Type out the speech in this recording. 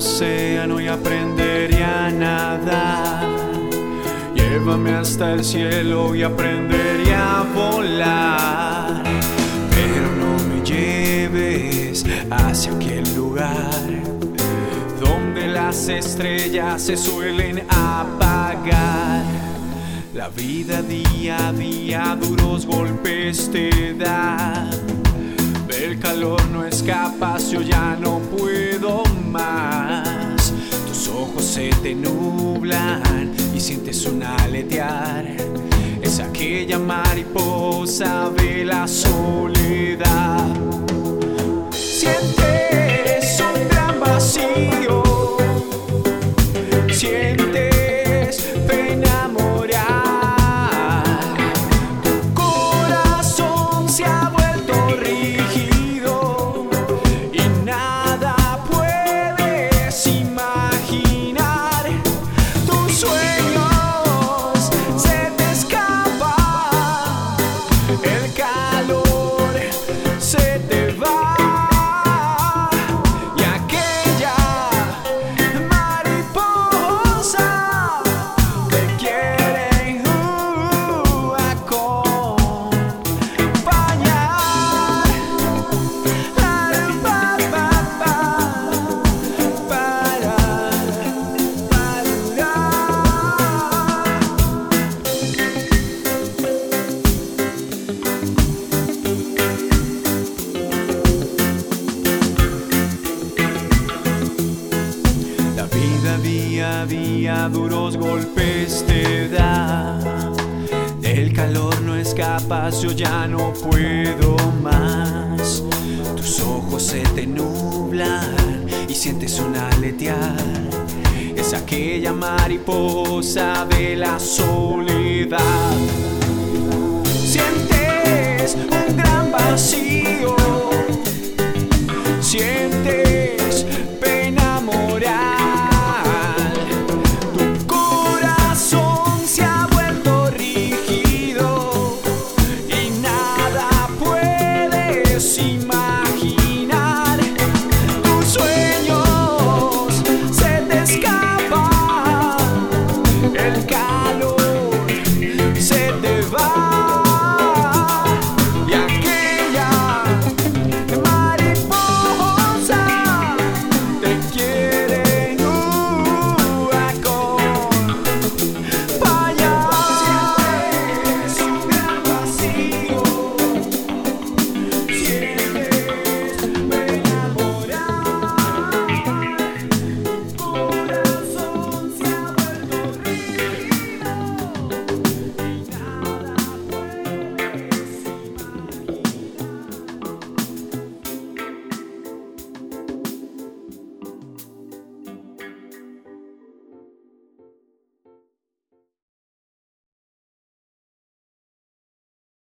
océano y aprendería a nadar. Llévame hasta el cielo y aprendería a volar. Pero no me lleves hacia aquel lugar donde las estrellas se suelen apagar. La vida día a día duros golpes te da. Del calor no escapas, yo ya no puedo más. Tus ojos se te nublan y sientes un aletear. Es aquella mariposa de la soledad. Sientes un gran vacío. Sientes pena duros golpes te da. Del calor no escapas, yo ya no puedo más. Tus ojos se te nublan y sientes un aletear. Es aquella mariposa de la soledad.